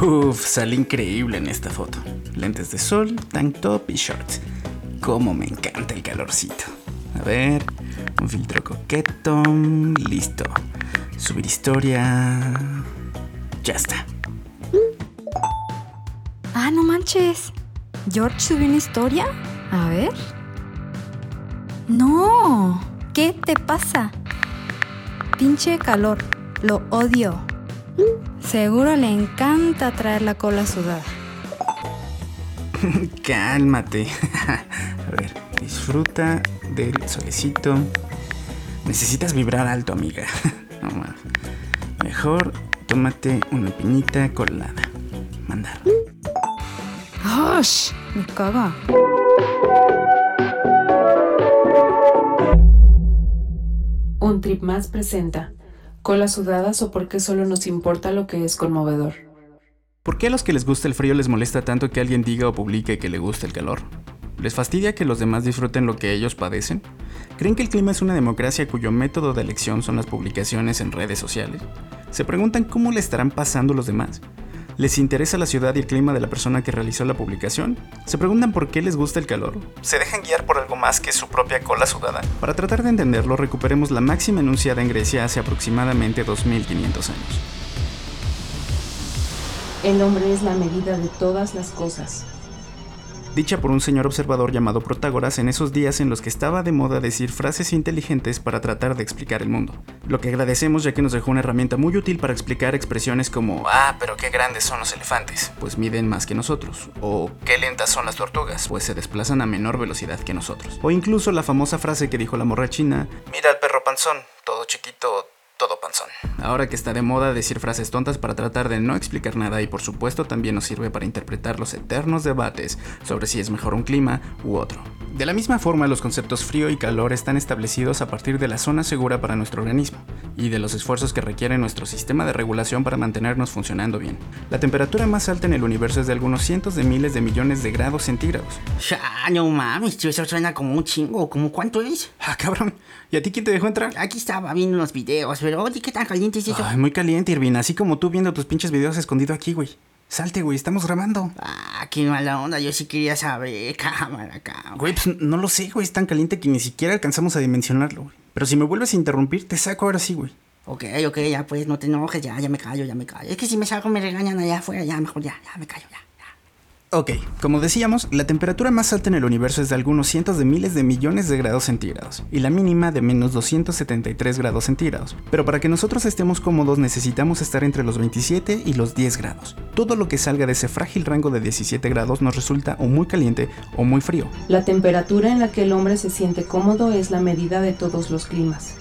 Uf, sale increíble en esta foto. Lentes de sol, tank top y shorts. Cómo me encanta el calorcito. A ver, un filtro coqueto. Listo. Subir historia. Ya está. Ah, no manches. ¿George subió una historia? A ver. No. ¿Qué te pasa? Pinche calor. Lo odio. Seguro le encanta traer la cola sudada. Cálmate. A ver, disfruta del solecito. Necesitas vibrar alto, amiga. No más. Mejor tómate una piñita colada. Mandar. ¡Ash! Me caga. Un trip más presenta colas sudadas o por qué solo nos importa lo que es conmovedor. ¿Por qué a los que les gusta el frío les molesta tanto que alguien diga o publique que le gusta el calor? ¿Les fastidia que los demás disfruten lo que ellos padecen? ¿Creen que el clima es una democracia cuyo método de elección son las publicaciones en redes sociales? ¿Se preguntan cómo le estarán pasando los demás? ¿Les interesa la ciudad y el clima de la persona que realizó la publicación? ¿Se preguntan por qué les gusta el calor? ¿Se dejan guiar por algo más que su propia cola sudada? Para tratar de entenderlo, recuperemos la máxima enunciada en Grecia hace aproximadamente 2500 años. El hombre es la medida de todas las cosas. Dicha por un señor observador llamado Protágoras en esos días en los que estaba de moda decir frases inteligentes para tratar de explicar el mundo. Lo que agradecemos ya que nos dejó una herramienta muy útil para explicar expresiones como Ah, pero qué grandes son los elefantes, pues miden más que nosotros, o qué lentas son las tortugas, pues se desplazan a menor velocidad que nosotros. O incluso la famosa frase que dijo la morra china, Mira al perro panzón, todo chiquito, todo panzón. Ahora que está de moda decir frases tontas para tratar de no explicar nada y por supuesto también nos sirve para interpretar los eternos debates sobre si es mejor un clima u otro. De la misma forma, los conceptos frío y calor están establecidos a partir de la zona segura para nuestro organismo y de los esfuerzos que requiere nuestro sistema de regulación para mantenernos funcionando bien. La temperatura más alta en el universo es de algunos cientos de miles de millones de grados centígrados. Ya, no mames, tío, eso suena como un chingo. ¿Cómo cuánto es? Ah, cabrón. ¿Y a ti quién te dejó entrar? Aquí estaba viendo unos videos, pero oye, ¿qué tan caliente es eso? Ay, muy caliente, Irvin. Así como tú viendo tus pinches videos escondido aquí, güey. Salte, güey, estamos grabando. Ah, qué mala onda, yo sí quería saber, cámara, cámara. Güey, pues no lo sé, güey. Es tan caliente que ni siquiera alcanzamos a dimensionarlo, güey. Pero si me vuelves a interrumpir, te saco ahora sí, güey. Ok, ok, ya pues, no te enojes, ya, ya me callo, ya me callo. Es que si me salgo me regañan allá afuera, ya, mejor ya, ya me callo, ya. Ok, como decíamos, la temperatura más alta en el universo es de algunos cientos de miles de millones de grados centígrados y la mínima de menos 273 grados centígrados. Pero para que nosotros estemos cómodos necesitamos estar entre los 27 y los 10 grados. Todo lo que salga de ese frágil rango de 17 grados nos resulta o muy caliente o muy frío. La temperatura en la que el hombre se siente cómodo es la medida de todos los climas.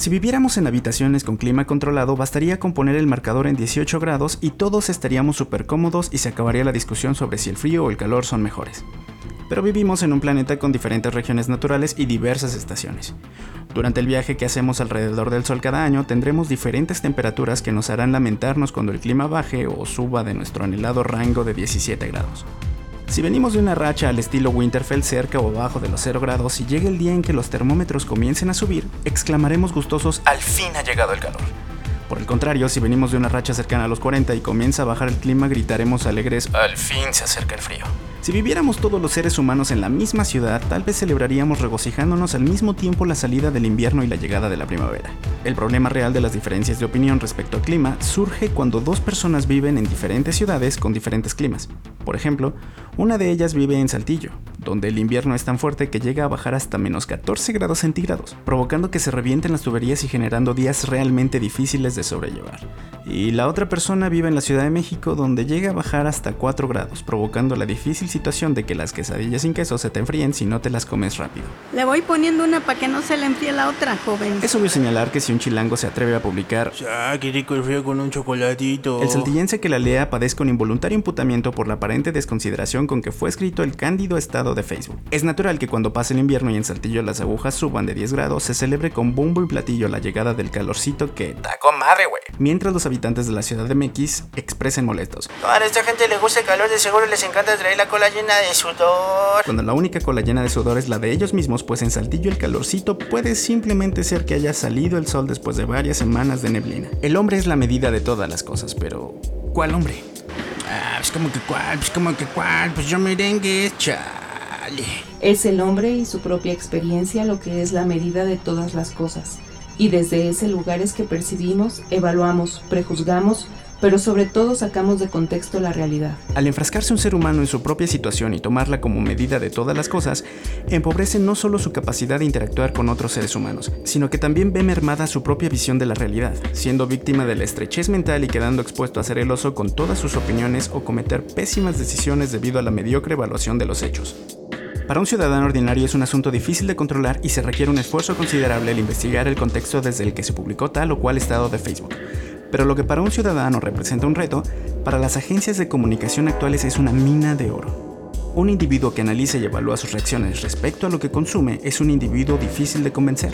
Si viviéramos en habitaciones con clima controlado, bastaría con poner el marcador en 18 grados y todos estaríamos súper cómodos y se acabaría la discusión sobre si el frío o el calor son mejores. Pero vivimos en un planeta con diferentes regiones naturales y diversas estaciones. Durante el viaje que hacemos alrededor del Sol cada año tendremos diferentes temperaturas que nos harán lamentarnos cuando el clima baje o suba de nuestro anhelado rango de 17 grados. Si venimos de una racha al estilo Winterfell cerca o abajo de los 0 grados y llega el día en que los termómetros comiencen a subir, exclamaremos gustosos al fin ha llegado el calor. Por el contrario, si venimos de una racha cercana a los 40 y comienza a bajar el clima, gritaremos alegres al fin se acerca el frío. Si viviéramos todos los seres humanos en la misma ciudad, tal vez celebraríamos regocijándonos al mismo tiempo la salida del invierno y la llegada de la primavera. El problema real de las diferencias de opinión respecto al clima surge cuando dos personas viven en diferentes ciudades con diferentes climas. Por ejemplo, una de ellas vive en Saltillo, donde el invierno es tan fuerte que llega a bajar hasta menos 14 grados centígrados, provocando que se revienten las tuberías y generando días realmente difíciles de sobrellevar. Y la otra persona vive en la Ciudad de México, donde llega a bajar hasta 4 grados, provocando la difícil situación de que las quesadillas sin queso se te enfríen si no te las comes rápido. Le voy poniendo una para que no se le enfríe la otra, joven. Es obvio señalar que si un chilango se atreve a publicar Ah, qué rico el frío con un chocolatito. El saltillense que la lea padezca un involuntario imputamiento por la aparente desconsideración con que fue escrito el cándido estado de Facebook. Es natural que cuando pase el invierno y en Saltillo las agujas suban de 10 grados, se celebre con bombo y platillo la llegada del calorcito que da con madre, güey. Mientras los habitantes de la ciudad de Mequis expresen molestos. A esta gente le gusta el calor, de seguro les encanta traer la cola llena de sudor. Cuando la única cola llena de sudor es la de ellos mismos, pues en Saltillo el calorcito puede simplemente ser que haya salido el sol después de varias semanas de neblina. El hombre es la medida de todas las cosas, pero ¿cuál hombre? Pues como que cuál, pues como que cuál, pues yo merengue, chale. Es el hombre y su propia experiencia lo que es la medida de todas las cosas. Y desde ese lugar es que percibimos, evaluamos, prejuzgamos, pero sobre todo sacamos de contexto la realidad. Al enfrascarse un ser humano en su propia situación y tomarla como medida de todas las cosas, empobrece no solo su capacidad de interactuar con otros seres humanos, sino que también ve mermada su propia visión de la realidad, siendo víctima de la estrechez mental y quedando expuesto a ser el oso con todas sus opiniones o cometer pésimas decisiones debido a la mediocre evaluación de los hechos. Para un ciudadano ordinario es un asunto difícil de controlar y se requiere un esfuerzo considerable el investigar el contexto desde el que se publicó tal o cual estado de Facebook. Pero lo que para un ciudadano representa un reto, para las agencias de comunicación actuales es una mina de oro. Un individuo que analiza y evalúa sus reacciones respecto a lo que consume es un individuo difícil de convencer.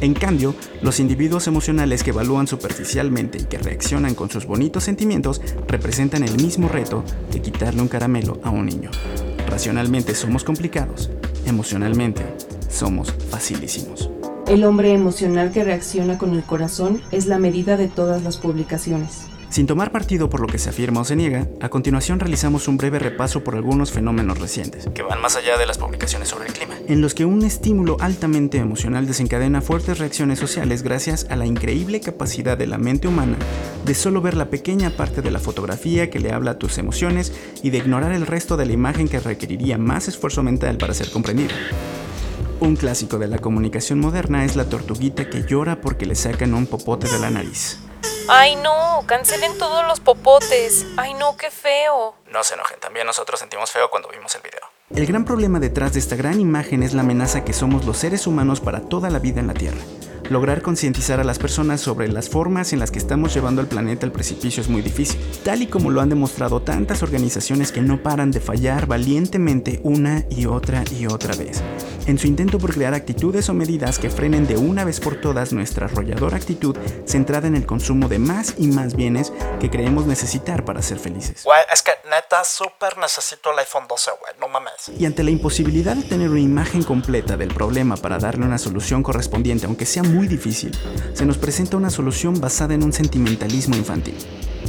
En cambio, los individuos emocionales que evalúan superficialmente y que reaccionan con sus bonitos sentimientos representan el mismo reto que quitarle un caramelo a un niño. Racionalmente somos complicados, emocionalmente somos facilísimos. El hombre emocional que reacciona con el corazón es la medida de todas las publicaciones. Sin tomar partido por lo que se afirma o se niega, a continuación realizamos un breve repaso por algunos fenómenos recientes, que van más allá de las publicaciones sobre el clima, en los que un estímulo altamente emocional desencadena fuertes reacciones sociales gracias a la increíble capacidad de la mente humana de solo ver la pequeña parte de la fotografía que le habla a tus emociones y de ignorar el resto de la imagen que requeriría más esfuerzo mental para ser comprendida. Un clásico de la comunicación moderna es la tortuguita que llora porque le sacan un popote de la nariz. Ay no, cancelen todos los popotes. Ay no, qué feo. No se enojen, también nosotros sentimos feo cuando vimos el video. El gran problema detrás de esta gran imagen es la amenaza que somos los seres humanos para toda la vida en la Tierra. Lograr concientizar a las personas sobre las formas en las que estamos llevando al planeta al precipicio es muy difícil, tal y como lo han demostrado tantas organizaciones que no paran de fallar valientemente una y otra y otra vez en su intento por crear actitudes o medidas que frenen de una vez por todas nuestra arrolladora actitud centrada en el consumo de más y más bienes que creemos necesitar para ser felices. Güey, es que neta súper necesito el iPhone 12, güey, no mames. Y ante la imposibilidad de tener una imagen completa del problema para darle una solución correspondiente, aunque sea muy difícil, se nos presenta una solución basada en un sentimentalismo infantil.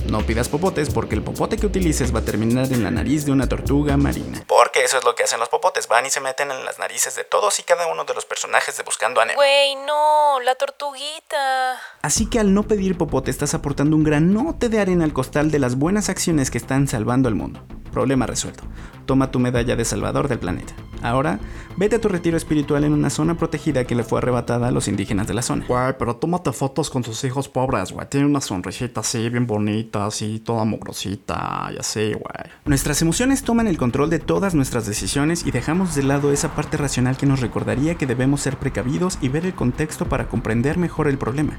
No pidas popotes porque el popote que utilices va a terminar en la nariz de una tortuga marina. Porque eso es lo que hacen los popotes, van y se meten en las narices de todos y cada uno de los personajes de Buscando a Nemo. Güey, no, la tortuguita. Así que al no pedir popote estás aportando un granote de arena al costal de las buenas acciones que están salvando al mundo. Problema resuelto. Toma tu medalla de salvador del planeta. Ahora, vete a tu retiro espiritual en una zona protegida que le fue arrebatada a los indígenas de la zona. Güey, pero tómate fotos con tus hijos pobres, güey. Tiene una sonrisita así, bien bonita, así, toda mugrosita, y así, güey. Nuestras emociones toman el control de todas nuestras decisiones y dejamos de lado esa parte racional que nos recordaría que debemos ser precavidos y ver el contexto para comprender mejor el problema.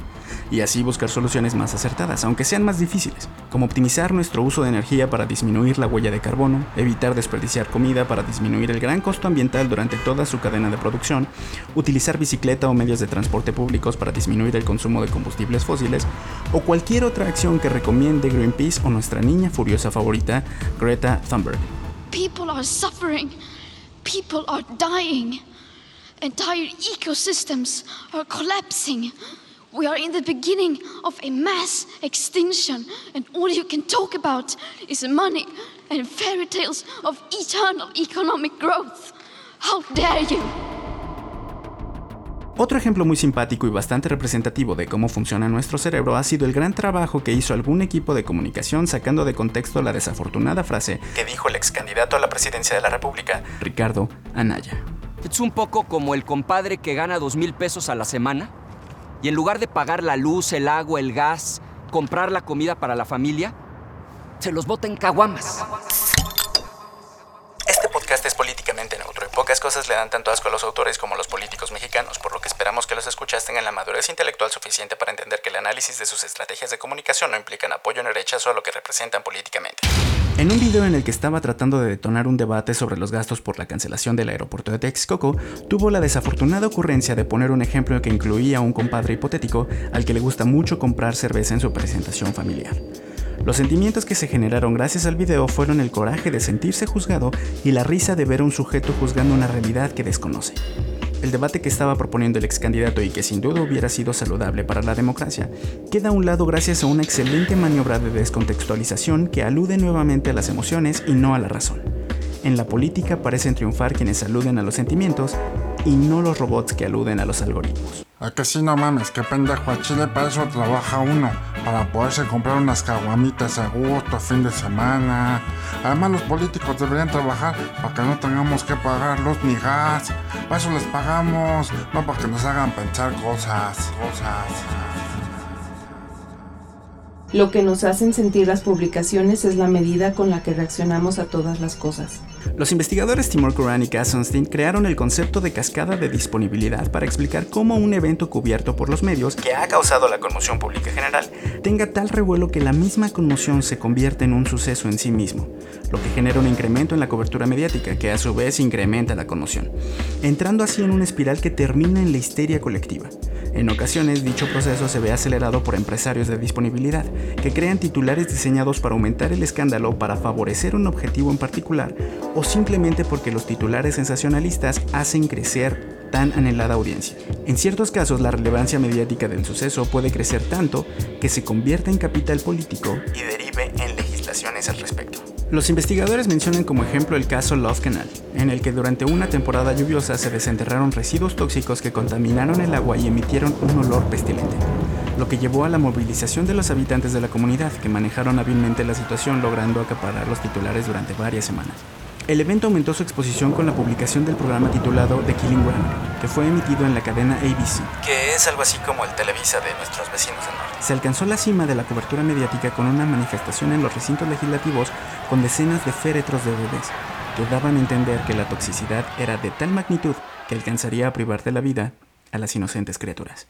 Y así buscar soluciones más acertadas, aunque sean más difíciles, como optimizar nuestro uso de energía para disminuir la huella de carbono, evitar desperdiciar comida para disminuir el gran costo ambiental durante toda su cadena de producción, utilizar bicicleta o medios de transporte públicos para disminuir el consumo de combustibles fósiles, o cualquier otra acción que recomiende Greenpeace o nuestra niña furiosa favorita, Greta Thunberg. People are suffering. People are dying. Entire ecosystems are collapsing. We are in the beginning of a mass extinction, and all you can talk about is money and fairy tales of eternal economic growth. How dare you! Otro ejemplo muy simpático y bastante representativo de cómo funciona nuestro cerebro ha sido el gran trabajo que hizo algún equipo de comunicación sacando de contexto la desafortunada frase que dijo el ex candidato a la presidencia de la República, Ricardo Anaya. Es un poco como el compadre que gana dos mil pesos a la semana y en lugar de pagar la luz, el agua, el gas, comprar la comida para la familia, se los bota en caguamas. Este podcast es políticamente neutro y pocas cosas le dan tanto asco a los autores como a los políticos mexicanos, por lo que esperamos que los escuchas tengan la madurez intelectual suficiente para entender que el análisis de sus estrategias de comunicación no implican apoyo ni rechazo a lo que representan políticamente. En un video en el que estaba tratando de detonar un debate sobre los gastos por la cancelación del aeropuerto de Texcoco, tuvo la desafortunada ocurrencia de poner un ejemplo que incluía a un compadre hipotético al que le gusta mucho comprar cerveza en su presentación familiar. Los sentimientos que se generaron gracias al video fueron el coraje de sentirse juzgado y la risa de ver a un sujeto juzgando una realidad que desconoce. El debate que estaba proponiendo el ex candidato y que sin duda hubiera sido saludable para la democracia, queda a un lado gracias a una excelente maniobra de descontextualización que alude nuevamente a las emociones y no a la razón. En la política parecen triunfar quienes aluden a los sentimientos y no los robots que aluden a los algoritmos. ¿A que sí no mames? Que pendejo, a Chile para eso trabaja uno, para poderse comprar unas caguamitas a gusto, fin de semana. Además los políticos deberían trabajar para que no tengamos que pagar luz ni gas. Para eso les pagamos, no para que nos hagan pensar cosas, cosas. Lo que nos hacen sentir las publicaciones es la medida con la que reaccionamos a todas las cosas. Los investigadores Timur Kuran y Cass Sunstein crearon el concepto de cascada de disponibilidad para explicar cómo un evento cubierto por los medios, que ha causado la conmoción pública general, tenga tal revuelo que la misma conmoción se convierte en un suceso en sí mismo, lo que genera un incremento en la cobertura mediática, que a su vez incrementa la conmoción, entrando así en una espiral que termina en la histeria colectiva. En ocasiones, dicho proceso se ve acelerado por empresarios de disponibilidad, que crean titulares diseñados para aumentar el escándalo para favorecer un objetivo en particular, o simplemente porque los titulares sensacionalistas hacen crecer tan anhelada audiencia. En ciertos casos, la relevancia mediática del suceso puede crecer tanto que se convierta en capital político y derive en legislaciones al respecto. Los investigadores mencionan como ejemplo el caso Love Canal, en el que durante una temporada lluviosa se desenterraron residuos tóxicos que contaminaron el agua y emitieron un olor pestilente, lo que llevó a la movilización de los habitantes de la comunidad, que manejaron hábilmente la situación logrando acaparar los titulares durante varias semanas. El evento aumentó su exposición con la publicación del programa titulado The Killing Ground, que fue emitido en la cadena ABC, que es algo así como el Televisa de nuestros vecinos del norte. Se alcanzó la cima de la cobertura mediática con una manifestación en los recintos legislativos con decenas de féretros de bebés, que daban a entender que la toxicidad era de tal magnitud que alcanzaría a privar de la vida a las inocentes criaturas.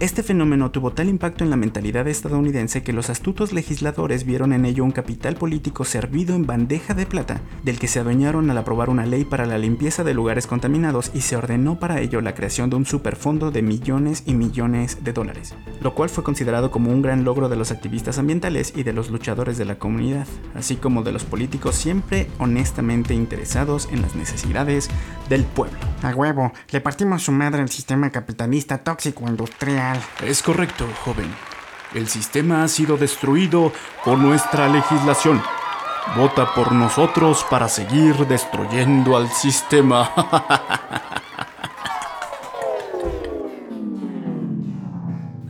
Este fenómeno tuvo tal impacto en la mentalidad estadounidense que los astutos legisladores vieron en ello un capital político servido en bandeja de plata, del que se adueñaron al aprobar una ley para la limpieza de lugares contaminados y se ordenó para ello la creación de un superfondo de millones y millones de dólares, lo cual fue considerado como un gran logro de los activistas ambientales y de los luchadores de la comunidad, así como de los políticos siempre honestamente interesados en las necesidades del pueblo. A huevo, le partimos su madre al sistema capitalista tóxico industrial. Es correcto, joven. El sistema ha sido destruido por nuestra legislación. Vota por nosotros para seguir destruyendo al sistema.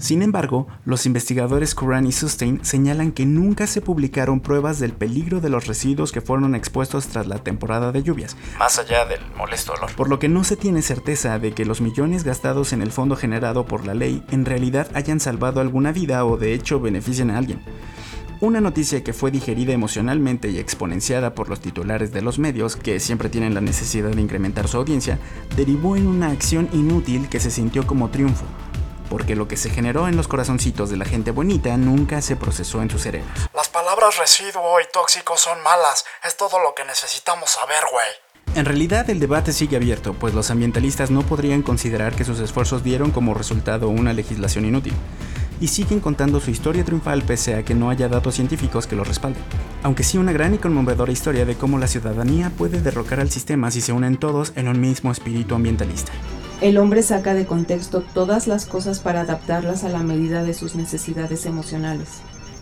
Sin embargo, los investigadores Curran y Sustain señalan que nunca se publicaron pruebas del peligro de los residuos que fueron expuestos tras la temporada de lluvias, más allá del molesto olor. por lo que no se tiene certeza de que los millones gastados en el fondo generado por la ley en realidad hayan salvado alguna vida o de hecho beneficien a alguien. Una noticia que fue digerida emocionalmente y exponenciada por los titulares de los medios, que siempre tienen la necesidad de incrementar su audiencia, derivó en una acción inútil que se sintió como triunfo, porque lo que se generó en los corazoncitos de la gente bonita nunca se procesó en sus cerebros. Las palabras residuo y tóxico son malas. Es todo lo que necesitamos saber, güey. En realidad el debate sigue abierto, pues los ambientalistas no podrían considerar que sus esfuerzos dieron como resultado una legislación inútil, y siguen contando su historia triunfal pese a que no haya datos científicos que lo respalden, aunque sí una gran y conmovedora historia de cómo la ciudadanía puede derrocar al sistema si se unen todos en un mismo espíritu ambientalista. El hombre saca de contexto todas las cosas para adaptarlas a la medida de sus necesidades emocionales.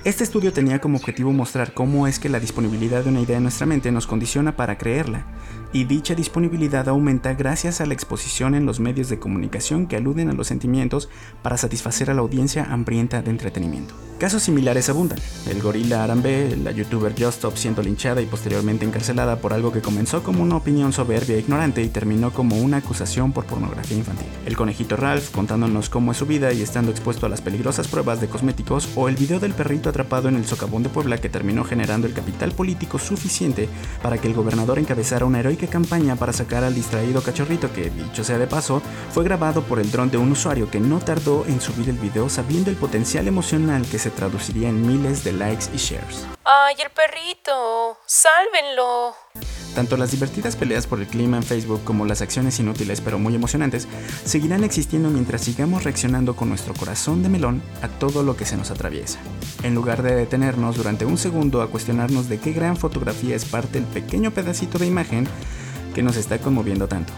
Este estudio tenía como objetivo mostrar cómo es que la disponibilidad de una idea en nuestra mente nos condiciona para creerla, y dicha disponibilidad aumenta gracias a la exposición en los medios de comunicación que aluden a los sentimientos para satisfacer a la audiencia hambrienta de entretenimiento. Casos similares abundan. El gorila Arambe, la youtuber Just Stop siendo linchada y posteriormente encarcelada por algo que comenzó como una opinión soberbia e ignorante y terminó como una acusación por pornografía infantil. El conejito Ralph contándonos cómo es su vida y estando expuesto a las peligrosas pruebas de cosméticos o el video del perrito atrapado en el socavón de Puebla que terminó generando el capital político suficiente para que el gobernador encabezara una heroica campaña para sacar al distraído cachorrito que, dicho sea de paso, fue grabado por el dron de un usuario que no tardó en subir el video sabiendo el potencial emocional que se traduciría en miles de likes y shares. ¡Ay, el perrito! ¡Sálvenlo! Tanto las divertidas peleas por el clima en Facebook como las acciones inútiles pero muy emocionantes seguirán existiendo mientras sigamos reaccionando con nuestro corazón de melón a todo lo que se nos atraviesa, en lugar de detenernos durante un segundo a cuestionarnos de qué gran fotografía es parte del pequeño pedacito de imagen que nos está conmoviendo tanto.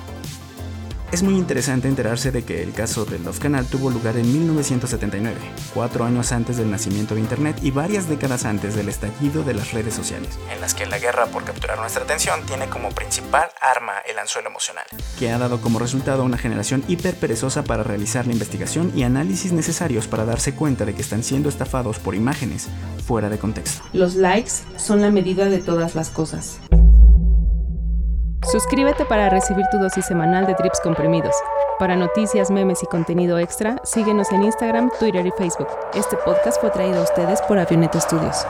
Es muy interesante enterarse de que el caso del Love Canal tuvo lugar en 1979, cuatro años antes del nacimiento de Internet y varias décadas antes del estallido de las redes sociales, en las que la guerra por capturar nuestra atención tiene como principal arma el anzuelo emocional, que ha dado como resultado una generación hiper perezosa para realizar la investigación y análisis necesarios para darse cuenta de que están siendo estafados por imágenes fuera de contexto. Los likes son la medida de todas las cosas. Suscríbete para recibir tu dosis semanal de trips comprimidos. Para noticias, memes y contenido extra, síguenos en Instagram, Twitter y Facebook. Este podcast fue traído a ustedes por Avioneta Studios.